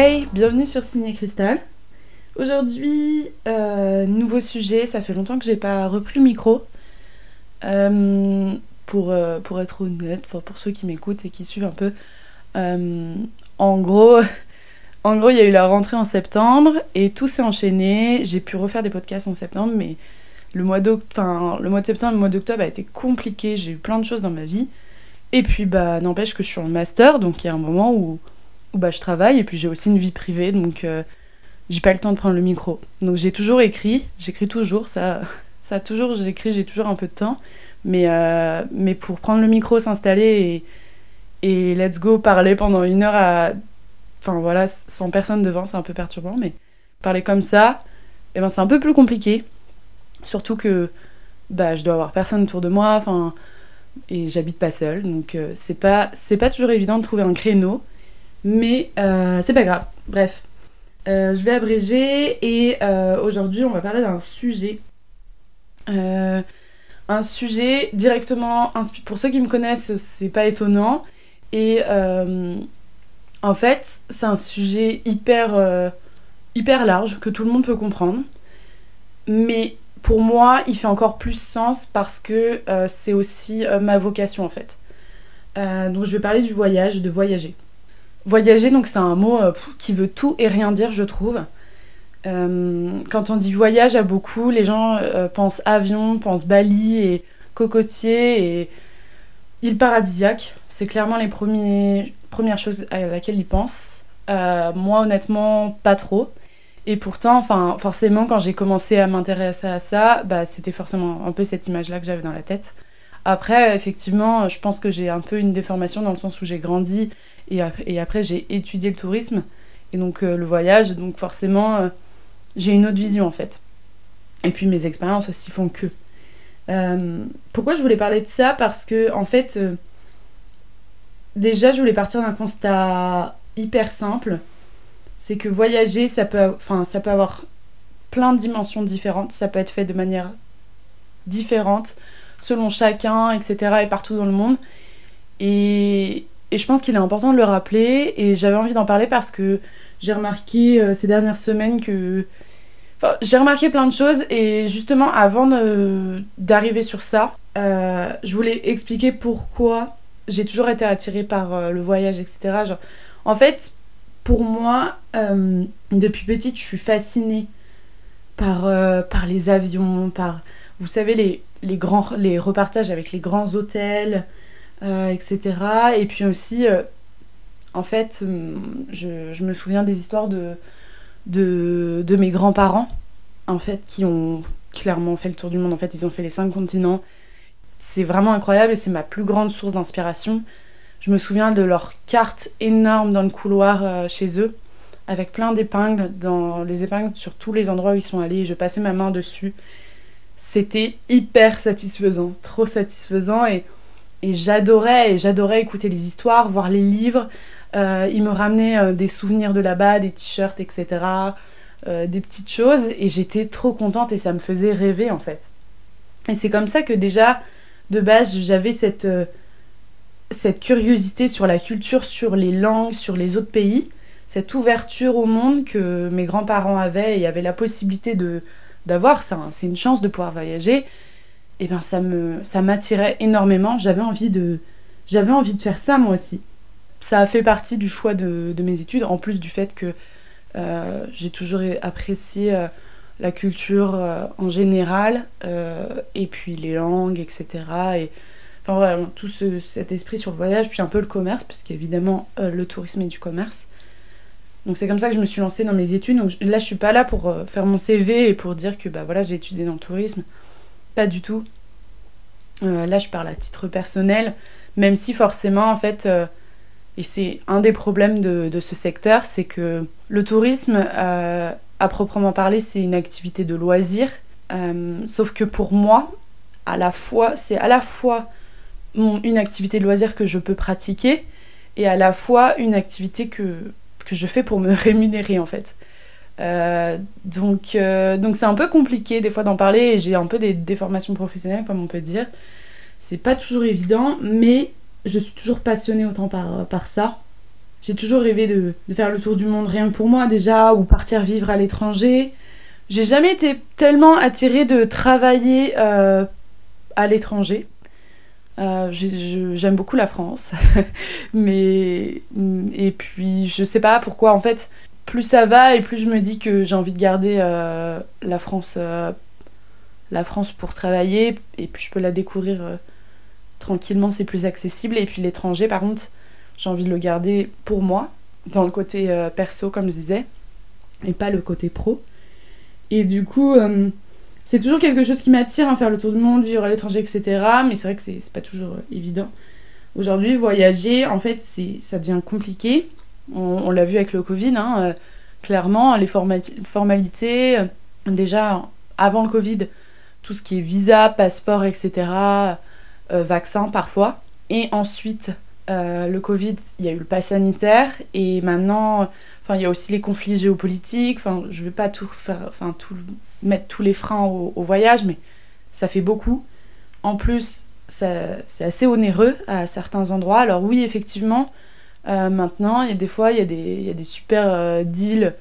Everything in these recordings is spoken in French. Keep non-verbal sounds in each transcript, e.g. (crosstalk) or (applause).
Hey, bienvenue sur Ciné Cristal. Aujourd'hui, euh, nouveau sujet, ça fait longtemps que j'ai pas repris le micro. Euh, pour, euh, pour être honnête, pour ceux qui m'écoutent et qui suivent un peu, en gros, (laughs) en gros, il y a eu la rentrée en septembre et tout s'est enchaîné. J'ai pu refaire des podcasts en septembre, mais le mois, le mois de septembre, le mois d'octobre a été compliqué. J'ai eu plein de choses dans ma vie. Et puis, bah, n'empêche que je suis en master, donc il y a un moment où, où bah, je travaille et puis j'ai aussi une vie privée, donc euh, j'ai pas le temps de prendre le micro. Donc j'ai toujours écrit, j'écris toujours, ça, (laughs) ça toujours, j'écris, j'ai toujours un peu de temps. Mais, euh, mais pour prendre le micro, s'installer et, et let's go parler pendant une heure à. Enfin voilà, sans personne devant, c'est un peu perturbant, mais parler comme ça, eh ben, c'est un peu plus compliqué. Surtout que bah, je dois avoir personne autour de moi, enfin, et j'habite pas seule, donc euh, c'est pas, c'est pas toujours évident de trouver un créneau, mais euh, c'est pas grave. Bref, euh, je vais abréger et aujourd'hui on va parler d'un sujet. un sujet directement pour ceux qui me connaissent, c'est pas étonnant. Et en fait, c'est un sujet hyper, hyper large que tout le monde peut comprendre. Mais pour moi, il fait encore plus sens parce que euh, c'est aussi euh, ma vocation en fait. Euh, donc je vais parler du voyage, de voyager. Voyager, donc c'est un mot qui veut tout et rien dire, je trouve. quand on dit voyage à beaucoup, les gens pensent avion, pensent Bali et cocotier et île paradisiaque. C'est clairement les premiers, premières choses à laquelle ils pensent. moi, honnêtement, pas trop. Et pourtant, enfin, forcément, quand j'ai commencé à m'intéresser à ça, bah, c'était forcément un peu cette image-là que j'avais dans la tête. Après, effectivement, je pense que j'ai un peu une déformation dans le sens où j'ai grandi et, après j'ai étudié le tourisme et donc euh, le voyage. Donc forcément, euh, j'ai une autre vision en fait. Et puis mes expériences aussi font que. Euh, pourquoi je voulais parler de ça? Parce que en fait, déjà, je voulais partir d'un constat hyper simple c'est que voyager, ça peut, ça peut avoir plein de dimensions différentes, ça peut être fait de manière différente selon chacun, etc. et partout dans le monde. Et, je pense qu'il est important de le rappeler et j'avais envie d'en parler parce que j'ai remarqué euh, ces dernières semaines que... J'ai remarqué plein de choses et justement avant d'arriver sur ça, euh, je voulais expliquer pourquoi j'ai toujours été attirée par euh, le voyage, etc. En fait, pour moi, depuis petite, je suis fascinée par, par les avions, par, vous savez, les, les, grands, les repartages avec les grands hôtels, euh, etc. Et puis aussi, en fait, je, je, me souviens des histoires de, de, de mes grands-parents, en fait, qui ont clairement fait le tour du monde. En fait, ils ont fait les cinq continents. C'est vraiment incroyable et c'est ma plus grande source d'inspiration. Je me souviens de leurs cartes énormes dans le couloir euh, chez eux, avec plein d'épingles, dans les épingles sur tous les endroits où ils sont allés. Je passais ma main dessus. C'était hyper satisfaisant, trop satisfaisant et, et j'adorais et j'adorais écouter les histoires, voir les livres. Euh, me ramenaient euh, des souvenirs de là-bas, des t-shirts, etc. des petites choses et j'étais trop contente et ça me faisait rêver en fait. Et c'est comme ça que déjà de base j'avais cette cette curiosité sur la culture, sur les langues, sur les autres pays, cette ouverture au monde que mes grands-parents avaient et avaient la possibilité de d'avoir, c'est une chance de pouvoir voyager, et eh ben ça me ça m'attirait énormément. J'avais envie de j'avais envie de faire ça moi aussi. Ça a fait partie du choix de, mes études, en plus du fait que euh, j'ai toujours apprécié euh, la culture euh, en général, et puis les langues, etc. Et Enfin tout cet esprit sur le voyage, puis un peu le commerce, parce qu'évidemment le tourisme est du commerce. Donc c'est comme ça que je me suis lancée dans mes études. Donc là je suis pas là pour euh, faire mon CV et pour dire que bah voilà j'ai étudié dans le tourisme. Pas du tout. Euh, là je parle à titre personnel, même si forcément en fait, et c'est un des problèmes de ce secteur, c'est que le tourisme, à proprement parler, c'est une activité de loisir. sauf que pour moi, à la fois, c'est à la fois une activité de loisir que je peux pratiquer et à la fois une activité que, que je fais pour me (laughs) rémunérer en fait. Euh, donc euh, donc c'est un peu compliqué des fois d'en parler et j'ai un peu des déformations professionnelles comme on peut dire. C'est pas toujours évident mais je suis toujours passionnée autant par, par ça. J'ai toujours rêvé de, faire le tour du monde rien que pour moi déjà, ou partir vivre à l'étranger. J'ai jamais été tellement attirée de travailler euh, à l'étranger. Euh, j'aime beaucoup la France, (laughs) mais et puis je sais pas pourquoi en fait plus ça va et plus je me dis que j'ai envie de garder euh, la France la France pour travailler et puis je peux la découvrir tranquillement c'est plus accessible et puis l'étranger par contre j'ai envie de le garder pour moi, dans le côté euh, perso, comme je disais, et pas le côté pro. Et du coup, euh, c'est toujours quelque chose qui m'attire, hein, faire le tour du monde, vivre à l'étranger, etc. Mais c'est vrai que c'est pas toujours euh, évident. Aujourd'hui, voyager, en fait, ça devient compliqué. On, l'a vu avec le Covid, hein, clairement, les formalités, déjà avant le Covid, tout ce qui est visa, passeport, etc., vaccin parfois. Et ensuite, euh, le Covid, il y a eu le pass sanitaire et maintenant, il y a aussi les conflits géopolitiques. Je vais pas tout faire, enfin, tout mettre tous les freins au, voyage, mais ça fait beaucoup. En plus, c'est assez onéreux à certains endroits. Alors oui, effectivement, euh, maintenant, il y a des fois, il y a des, super euh, deals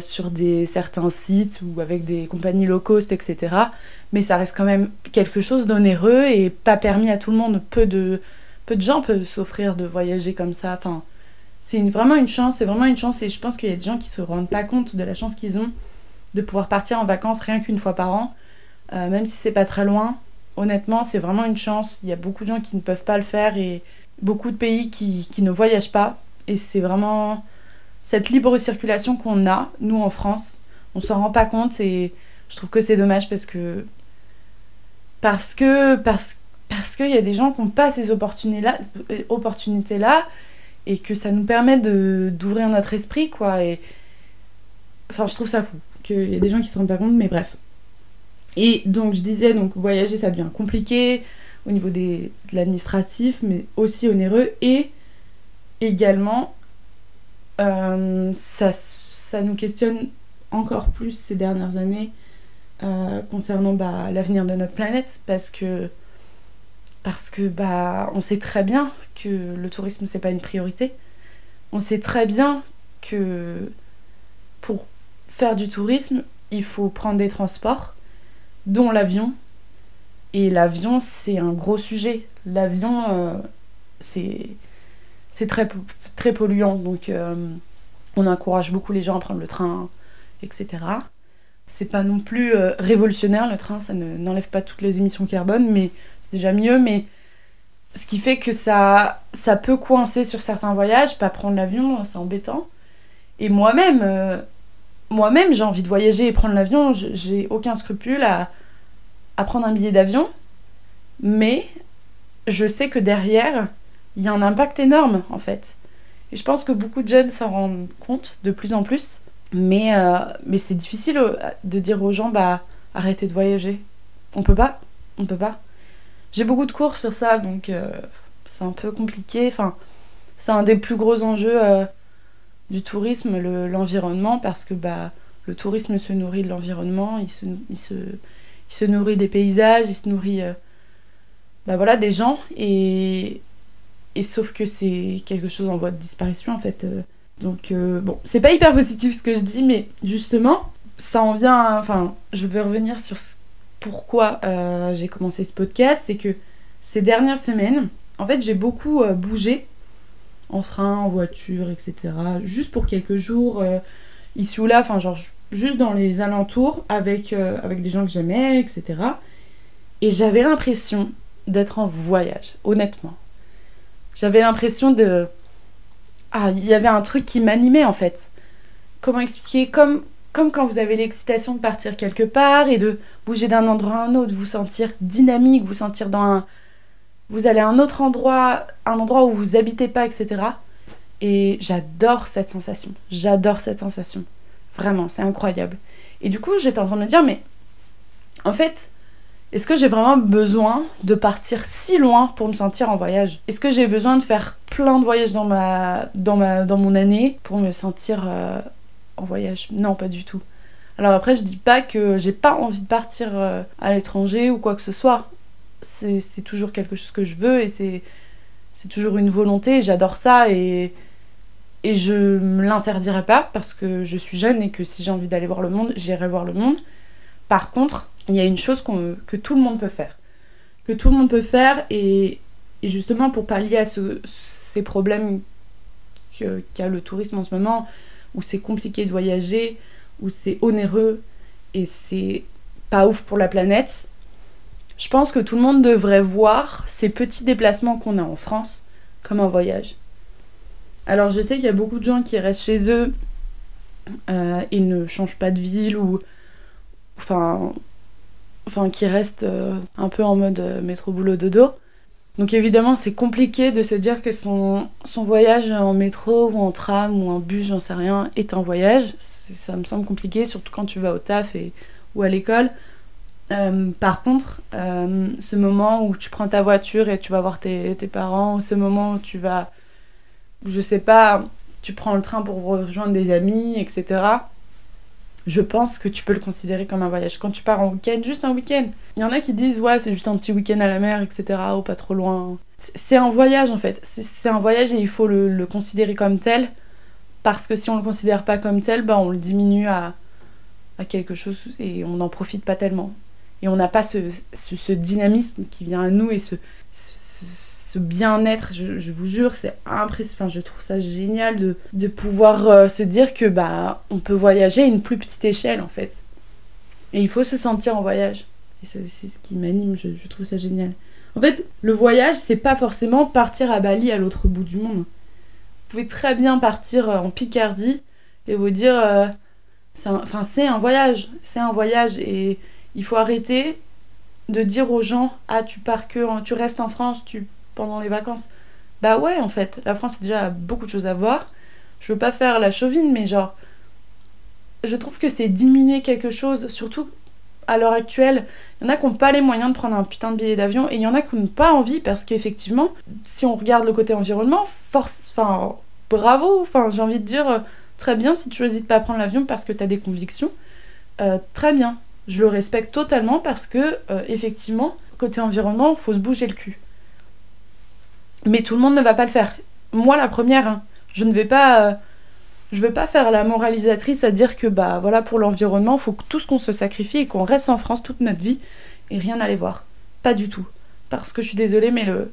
sur des, certains sites ou avec des compagnies low cost, etc. Mais ça reste quand même quelque chose d'onéreux et pas permis à tout le monde. Peu de peu de gens peuvent s'offrir de voyager comme ça. Enfin, c'est vraiment une chance, c'est vraiment une chance. Et je pense qu'il y a des gens qui se rendent pas compte de la chance qu'ils ont de pouvoir partir en vacances rien qu'une fois par an, euh, même si c'est pas très loin. Honnêtement, c'est vraiment une chance. Il y a beaucoup de gens qui ne peuvent pas le faire et beaucoup de pays qui, qui ne voyagent pas. Et c'est vraiment cette libre circulation qu'on a, nous en France. On s'en rend pas compte et je trouve que c'est dommage parce que. Parce que. Parce parce qu'il y a des gens qui n'ont pas ces opportunités-là opportunités -là, et que ça nous permet d'ouvrir notre esprit, quoi. Et... Enfin, je trouve ça fou qu'il y a des gens qui se rendent pas compte, mais bref. Et donc, je disais, donc voyager, ça devient compliqué au niveau des, de l'administratif, mais aussi onéreux, et également, euh, ça, ça nous questionne encore plus ces dernières années euh, concernant bah, l'avenir de notre planète, parce que parce que bah on sait très bien que le tourisme c'est pas une priorité. On sait très bien que pour faire du tourisme, il faut prendre des transports dont l'avion et l'avion c'est un gros sujet. L'avion euh, c'est très très polluant donc euh, on encourage beaucoup les gens à prendre le train etc. C'est pas non plus euh, révolutionnaire le train, ça n'enlève pas toutes les émissions carbone, mais c'est déjà mieux. Mais ce qui fait que ça, ça peut coincer sur certains voyages, pas prendre l'avion, c'est embêtant. Et moi-même, moi-même j'ai envie de voyager et prendre l'avion, j'ai aucun scrupule à, prendre un billet d'avion, mais je sais que derrière, il y a un impact énorme en fait. Et je pense que beaucoup de jeunes s'en rendent compte de plus en plus. Mais, euh, mais c'est difficile euh, de dire aux gens, bah, arrêtez de voyager. On peut pas. On peut pas. J'ai beaucoup de cours sur ça, donc euh, c'est un peu compliqué. Enfin, c'est un des plus gros enjeux du tourisme, l'environnement, parce que bah, le tourisme se nourrit de l'environnement, il se, il, se, il se nourrit des paysages, il se nourrit bah, voilà, des gens. Et, et sauf que c'est quelque chose en voie de disparition, en fait. Donc, euh, bon, c'est pas hyper positif ce que je dis, mais justement, ça en vient. enfin, je veux revenir sur pourquoi euh, j'ai commencé ce podcast. C'est que ces dernières semaines, en fait, j'ai beaucoup euh, bougé en train, en voiture, etc. Juste pour quelques jours, ici ou là, enfin, genre, juste dans les alentours avec, avec des gens que j'aimais, etc. Et j'avais l'impression d'être en voyage, honnêtement. J'avais l'impression de ah, il y avait un truc qui m'animait en fait. Comment expliquer? Comme, comme quand vous avez l'excitation de partir quelque part et de bouger d'un endroit à un autre, vous sentir dynamique, vous sentir dans un. Vous allez à un autre endroit, un endroit où vous habitez pas, etc. Et j'adore cette sensation. J'adore cette sensation. Vraiment, c'est incroyable. Et du coup, j'étais en train de me dire, mais en fait, est-ce que j'ai vraiment besoin de partir si loin pour me sentir en voyage? Est-ce que j'ai besoin de faire plein de voyages dans, ma, dans, mon année pour me sentir euh, en voyage? Non, pas du tout. Alors après, je dis pas que j'ai pas envie de partir euh, à l'étranger ou quoi que ce soit. C'est toujours quelque chose que je veux et c'est toujours une volonté. J'adore ça et Et je me l'interdirai pas parce que je suis jeune et que si j'ai envie d'aller voir le monde, j'irai voir le monde. Par contre, il y a une chose que tout le monde peut faire. Que tout le monde peut faire et, justement pour pallier à ces problèmes qu'a le tourisme en ce moment, où c'est compliqué de voyager, où c'est onéreux et c'est pas ouf pour la planète, je pense que tout le monde devrait voir ces petits déplacements qu'on a en France comme un voyage. Alors je sais qu'il y a beaucoup de gens qui restent chez eux euh, et ne changent pas de ville ou enfin qui restent euh, un peu en mode euh, métro boulot dodo. Donc évidemment, c'est compliqué de se dire que son, son voyage en métro ou en tram ou en bus, j'en sais rien, est un voyage. Ça me semble compliqué, surtout quand tu vas au taf et, ou à l'école. Euh, par contre, euh, ce moment où tu prends ta voiture et tu vas voir tes, parents, ce moment où tu vas, je sais pas, tu prends le train pour rejoindre des amis, etc je pense que tu peux le considérer comme un voyage. Quand tu pars en week-end, juste un week-end. Il y en a qui disent, ouais, c'est juste un petit week-end à la mer, etc., ou pas trop loin. C'est un voyage, en fait. C'est un voyage et il faut le, considérer comme tel. Parce que si on le considère pas comme tel, bah, on le diminue à, à quelque chose et on n'en profite pas tellement. Et on n'a pas ce, ce, dynamisme qui vient à nous et ce bien-être, je, vous jure, c'est impressionnant. Je trouve ça génial de, de pouvoir euh, se dire que bah on peut voyager à une plus petite échelle en fait. Et il faut se sentir en voyage. Et c'est ce qui m'anime, je, trouve ça génial. En fait, le voyage, c'est pas forcément partir à Bali à l'autre bout du monde. Vous pouvez très bien partir euh, en Picardie et vous dire, euh, c'est un voyage, c'est un voyage et il faut arrêter de dire aux gens ah tu pars que tu restes en France tu pendant les vacances. Bah ouais, en fait, la France a déjà beaucoup de choses à voir. Je veux pas faire la chauvine, mais genre, je trouve que c'est diminuer quelque chose, surtout à l'heure actuelle. Il y en a qui n'ont pas les moyens de prendre un putain de billet d'avion, et il y en a qui n'ont pas envie, parce qu'effectivement, si on regarde le côté environnement, force, enfin, bravo, enfin, j'ai envie de dire, euh, très bien si tu choisis de pas prendre l'avion parce que tu as des convictions, euh, très bien. Je le respecte totalement parce que, euh, effectivement, côté environnement, faut se bouger le cul. Mais tout le monde ne va pas le faire. Moi, la première, hein. je ne vais pas. Euh, je vais pas faire la moralisatrice à dire que bah voilà pour l'environnement, faut que tout ce qu'on se sacrifie et qu'on reste en France toute notre vie et rien aller voir. Pas du tout. Parce que je suis désolée, mais le.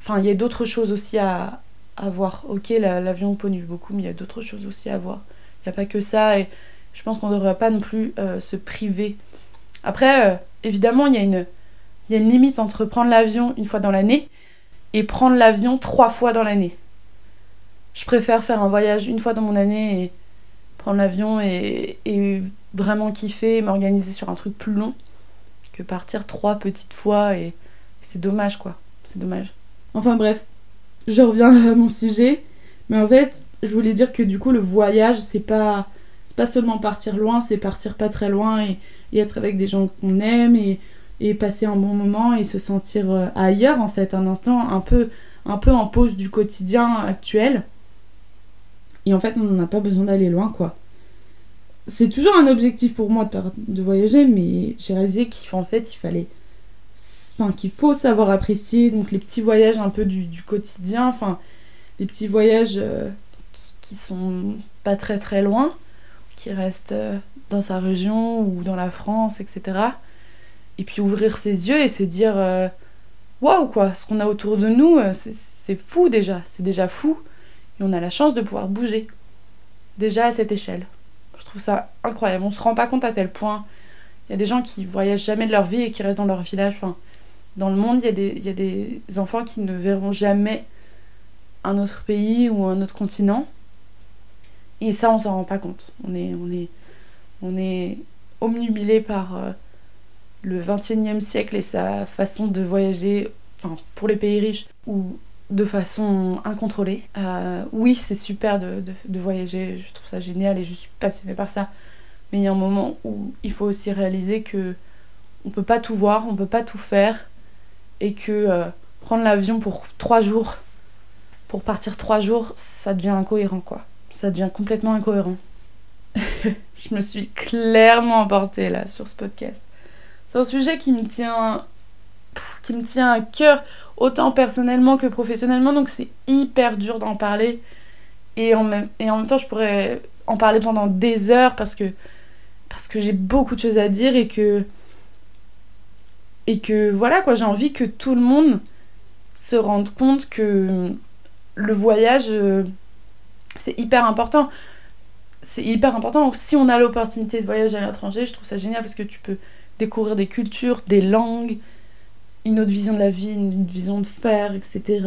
Enfin, il y a d'autres choses aussi à, à voir. Ok, l'avion pollue beaucoup, mais il y a d'autres choses aussi à voir. Il n'y a pas que ça et je pense qu'on ne devrait pas non plus euh, se priver. Après, euh, évidemment, il y, a une, y a une limite entre prendre l'avion une fois dans l'année et prendre l'avion trois fois dans l'année. Je préfère faire un voyage une fois dans mon année et prendre l'avion et, vraiment kiffer, m'organiser sur un truc plus long que partir trois petites fois et, c'est dommage quoi. C'est dommage. Enfin bref, je reviens à mon sujet. Mais en fait, je voulais dire que du coup, le voyage, c'est pas, c'est pas seulement partir loin, c'est partir pas très loin et, être avec des gens qu'on aime et et passer un bon moment et se sentir euh, ailleurs en fait, un instant un peu, un peu en pause du quotidien actuel. Et en fait, on n'a pas besoin d'aller loin quoi. C'est toujours un objectif pour moi de, de voyager, mais j'ai réalisé qu'en fait, il fallait. Enfin, qu'il faut savoir apprécier donc les petits voyages un peu du, du quotidien, enfin, les petits voyages euh, qui, qui, sont pas très très loin, qui restent euh, dans sa région ou dans la France, etc et puis ouvrir ses yeux et se dire euh, waouh quoi, ce qu'on a autour de nous, euh, c'est fou déjà, c'est déjà fou. Et on a la chance de pouvoir bouger. Déjà à cette échelle. Je trouve ça incroyable. On se rend pas compte à tel point. Il y a des gens qui voyagent jamais de leur vie et qui restent dans leur village. Enfin, dans le monde, il y, a des, il y a des enfants qui ne verront jamais un autre pays ou un autre continent. Et ça, on s'en rend pas compte. On est, on est, on est omnubilé par euh, le XXIe siècle et sa façon de voyager, enfin, pour les pays riches, ou de façon incontrôlée. Euh, oui, c'est super de, voyager, je trouve ça génial et je suis passionnée par ça. Mais il y a un moment où il faut aussi réaliser que on peut pas tout voir, on peut pas tout faire, et que euh, prendre l'avion pour trois jours, pour partir trois jours, ça devient incohérent, quoi. Ça devient complètement incohérent. (laughs) je me suis clairement emportée là sur ce podcast. C'est un sujet qui me tient qui me tient à cœur autant personnellement que professionnellement donc c'est hyper dur d'en parler Et en, même, et en même temps, je pourrais en parler pendant des heures parce que, parce que j'ai beaucoup de choses à dire et que. Et que voilà, quoi, j'ai envie que tout le monde se rende compte que le voyage, euh, c'est hyper important. C'est hyper important. Si on a l'opportunité de voyager à l'étranger, je trouve ça génial parce que tu peux découvrir des cultures, des langues, une autre vision de la vie, une vision de faire, etc.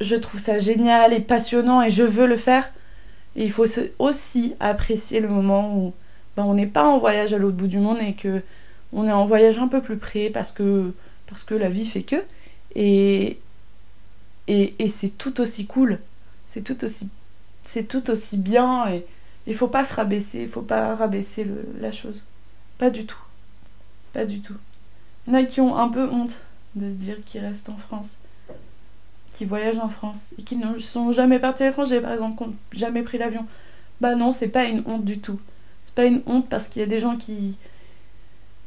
Je trouve ça génial et passionnant et je veux le faire. Et il faut aussi apprécier le moment où ben, on n'est pas en voyage à l'autre bout du monde et que on est en voyage un peu plus près parce que, parce que la vie fait que. Et, et, et c'est tout aussi cool. C'est tout aussi, c'est tout aussi bien. Et il faut pas se rabaisser. Il faut pas rabaisser le, la chose. Pas du tout. Pas du tout. Il y en a qui ont un peu honte de se dire qu'ils restent en France, qui voyagent en France et qui ne sont jamais partis à l'étranger, par exemple, qui n'ont jamais pris l'avion. Bah non, c'est pas une honte du tout. C'est pas une honte parce qu'il y a des gens qui.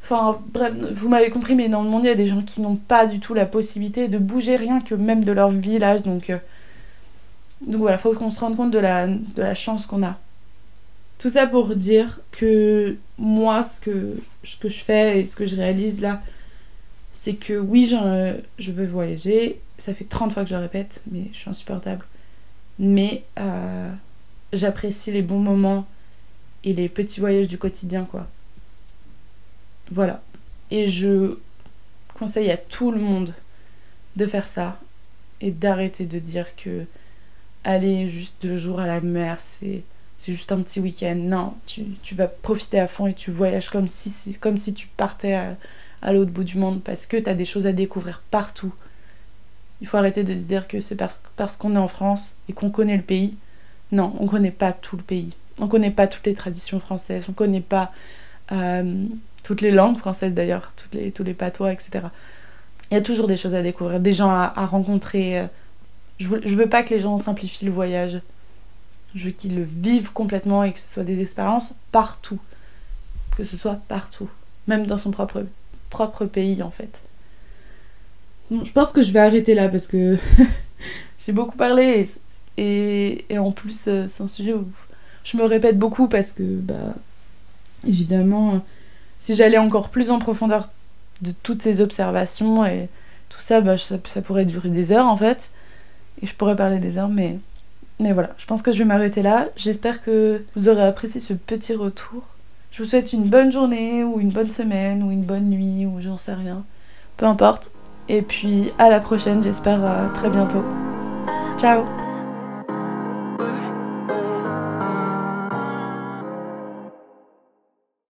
Enfin, bref, vous m'avez compris, mais dans le monde, il y a des gens qui n'ont pas du tout la possibilité de bouger rien que même de leur village. Donc, euh, donc voilà, faut qu'on se rende compte de la, de la chance qu'on a. Tout ça pour dire que moi, ce que, ce que je fais et ce que je réalise là, c'est que oui, je veux voyager. Ça fait 30 fois que je le répète, mais je suis insupportable. Mais euh, j'apprécie les bons moments et les petits voyages du quotidien, quoi. Voilà. Et je conseille à tout le monde de faire ça et d'arrêter de dire que aller juste deux jours à la mer, c'est c'est juste un petit week-end. Non, tu, tu, vas profiter à fond et tu voyages comme si, comme si tu partais à, à l'autre bout du monde parce que tu as des choses à découvrir partout. Il faut arrêter de se dire que c'est parce, parce qu'on est en France et qu'on connaît le pays. Non, on ne connaît pas tout le pays. On ne connaît pas toutes les traditions françaises. On ne connaît pas euh, toutes les langues françaises d'ailleurs, toutes les, tous les patois, etc. Il y a toujours des choses à découvrir, des gens à, rencontrer. Je veux, pas que les gens simplifient le voyage. Je veux qu'ils le vivent complètement et que ce soit des expériences partout. Que ce soit partout. Même dans son propre pays en fait. je pense que je vais arrêter là parce que (laughs) j'ai beaucoup parlé et, en plus euh, c'est un sujet où je me répète beaucoup parce que bah évidemment si j'allais encore plus en profondeur de toutes ces observations et tout ça, bah, ça, ça pourrait durer des heures en fait et je pourrais parler des heures mais mais voilà, je pense que je vais m'arrêter là. J'espère que vous aurez apprécié ce petit retour. Je vous souhaite une bonne journée ou une bonne semaine ou une bonne nuit ou j'en sais rien. Peu importe. Et puis à la prochaine, j'espère à très bientôt. Ciao